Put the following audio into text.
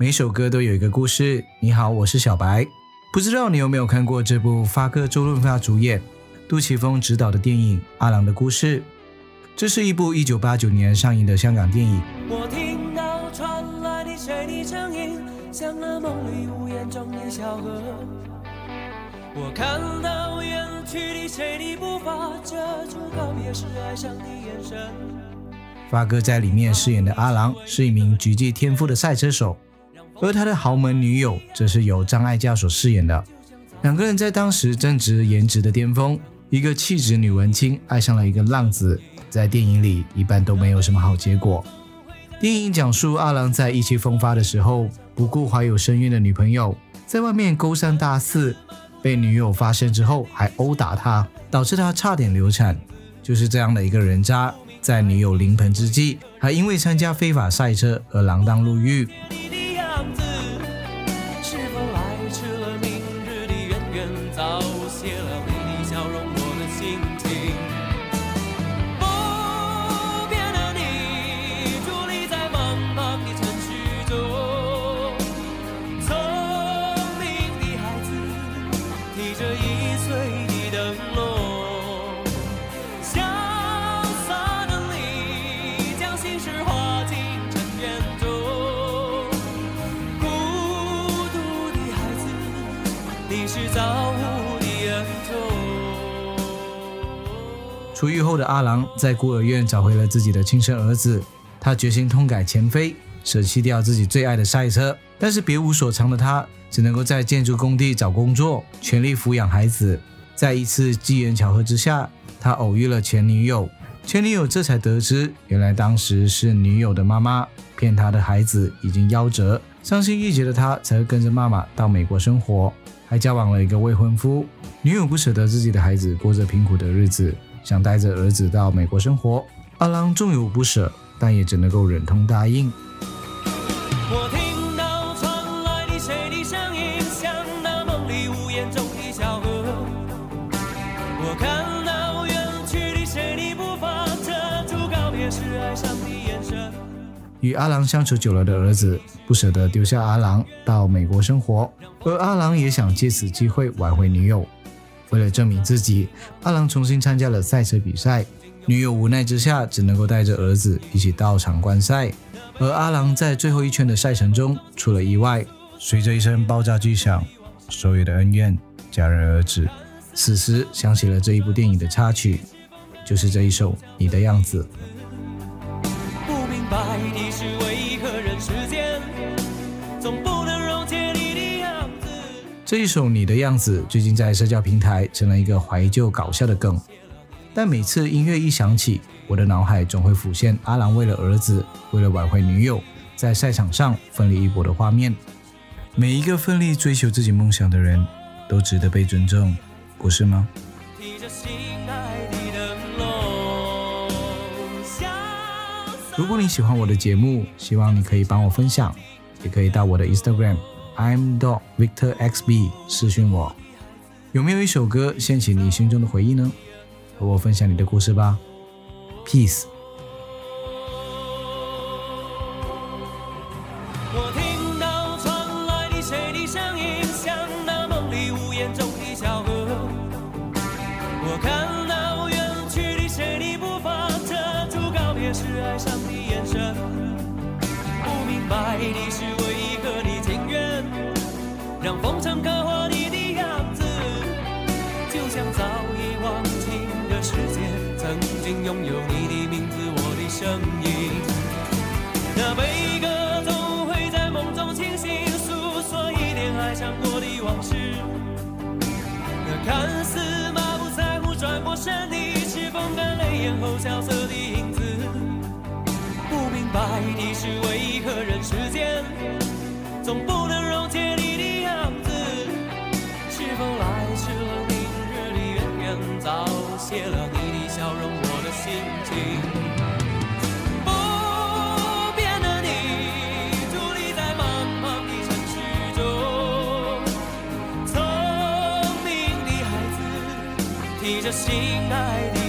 每首歌都有一个故事。你好，我是小白。不知道你有没有看过这部发哥周润发主演、杜琪峰执导的电影《阿郎的故事》？这是一部一九八九年上映的香港电影。我听到传来的水的声音，像那梦里无言中的小河。我看到远去的谁的步伐，遮住告别时哀伤的眼神。发哥在里面饰演的阿郎是一名极具天赋的赛车手，而他的豪门女友则是由张艾嘉所饰演的。两个人在当时正值颜值的巅峰，一个气质女文青爱上了一个浪子，在电影里一般都没有什么好结果。电影讲述阿郎在意气风发的时候，不顾怀有身孕的女朋友，在外面勾三搭四。被女友发现之后，还殴打他，导致他差点流产。就是这样的一个人渣，在女友临盆之际，还因为参加非法赛车而锒铛入狱。早谢了你的笑容我的心。出狱后的阿郎在孤儿院找回了自己的亲生儿子，他决心痛改前非，舍弃掉自己最爱的赛车，但是别无所长的他只能够在建筑工地找工作，全力抚养孩子。在一次机缘巧合之下，他偶遇了前女友，前女友这才得知，原来当时是女友的妈妈骗他的孩子已经夭折，伤心欲绝的他才会跟着妈妈到美国生活，还交往了一个未婚夫。女友不舍得自己的孩子过着贫苦的日子。想带着儿子到美国生活，阿郎纵有不舍，但也只能够忍痛答应。我听到传来的谁的声音，像那梦里无言中的小河。我看到远去的谁的步伐，遮住告别时哀伤的眼神。与阿郎相处久了的儿子不舍得丢下阿郎到美国生活，而阿郎也想借此机会挽回女友。为了证明自己，阿郎重新参加了赛车比赛。女友无奈之下，只能够带着儿子一起到场观赛。而阿郎在最后一圈的赛程中出了意外，随着一声爆炸巨响，所有的恩怨戛然而止。此时想起了这一部电影的插曲，就是这一首《你的样子》。不明白你是为何人世间总不能这一首《你的样子》最近在社交平台成了一个怀旧搞笑的梗，但每次音乐一响起，我的脑海总会浮现阿郎为了儿子，为了挽回女友，在赛场上奋力一搏的画面。每一个奋力追求自己梦想的人，都值得被尊重，不是吗？如果你喜欢我的节目，希望你可以帮我分享，也可以到我的 Instagram。I'm dog Victor XB，私讯我，有没有一首歌掀起你心中的回忆呢？和我分享你的故事吧。Peace。让风尘刻画你的样子，就像早已忘情的世界，曾经拥有你的名字，我的声音。那悲歌总会在梦中清醒，诉说一点爱上过的往事。那看似满不在乎转过身的，是风干泪眼后萧瑟的影子。不明白的是，为何人世间总不不变的你伫立在茫茫的尘世中聪明的孩子提着心爱的